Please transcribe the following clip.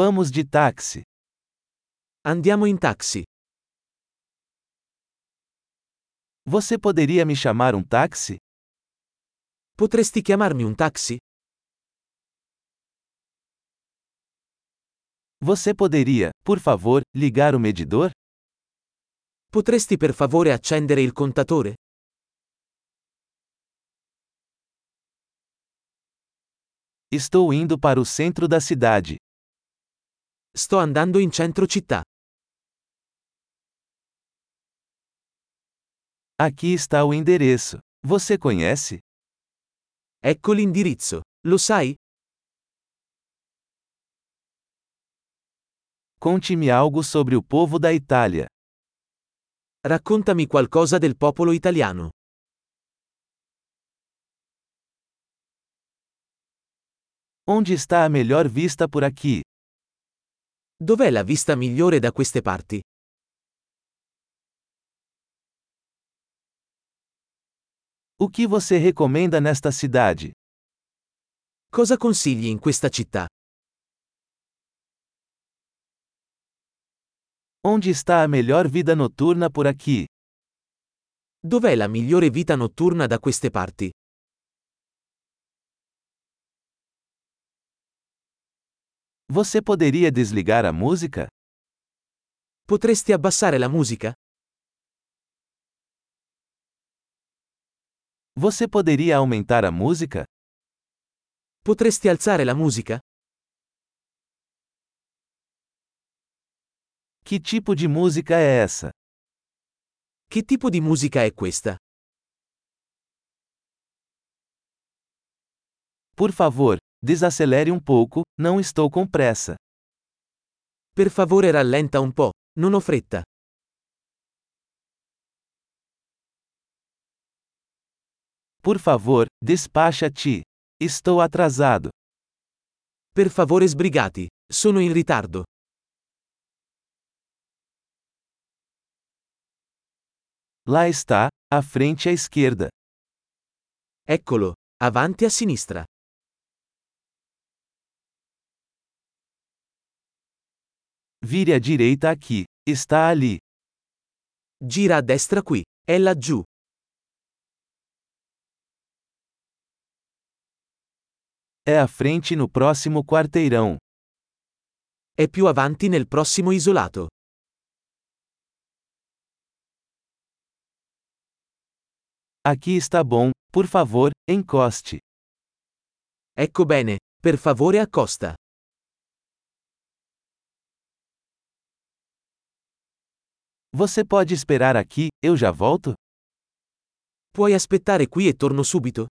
Vamos de táxi. Andiamo in taxi. Você poderia me chamar um táxi? Potresti chiamarmi un taxi? Você poderia, por favor, ligar o medidor? Potresti per favore accendere il contatore? Estou indo para o centro da cidade. Sto andando in centro città. Aqui está o endereço. Você conhece? Ecco l'indirizzo. Lo sai? Conte-me algo sobre o povo da Itália. Raccontami qualcosa del popolo italiano. Onde está a melhor vista por aqui? Dov'è la vista migliore da queste parti? O que você recomenda nesta cidade? Cosa consigli in questa città? Onde está a melhor vida noturna por aqui? Dov'è la migliore vita notturna da queste parti? Você poderia desligar a música? Potresti abbassare la musica? Você poderia aumentar a música? Potresti alzare la musica? Que tipo de música é essa? Che tipo di musica è questa? Por favor, desacelere um pouco, não estou com pressa. Per favore rallenta un po', non ho fretta. Por favor, despacha-te. Estou atrasado. Per favore sbrigati, sono in ritardo. Lá está, à frente à esquerda. Eccolo, avanti a sinistra. Vire à direita aqui. Está ali. Gira a destra qui. È laggiù. É à frente no próximo quarteirão. È più avanti nel prossimo isolato. Aqui está bom, por favor, encoste. Ecco bene, per favore accosta. Você pode esperar aqui, eu já volto? Puoi aspettare qui e torno subito?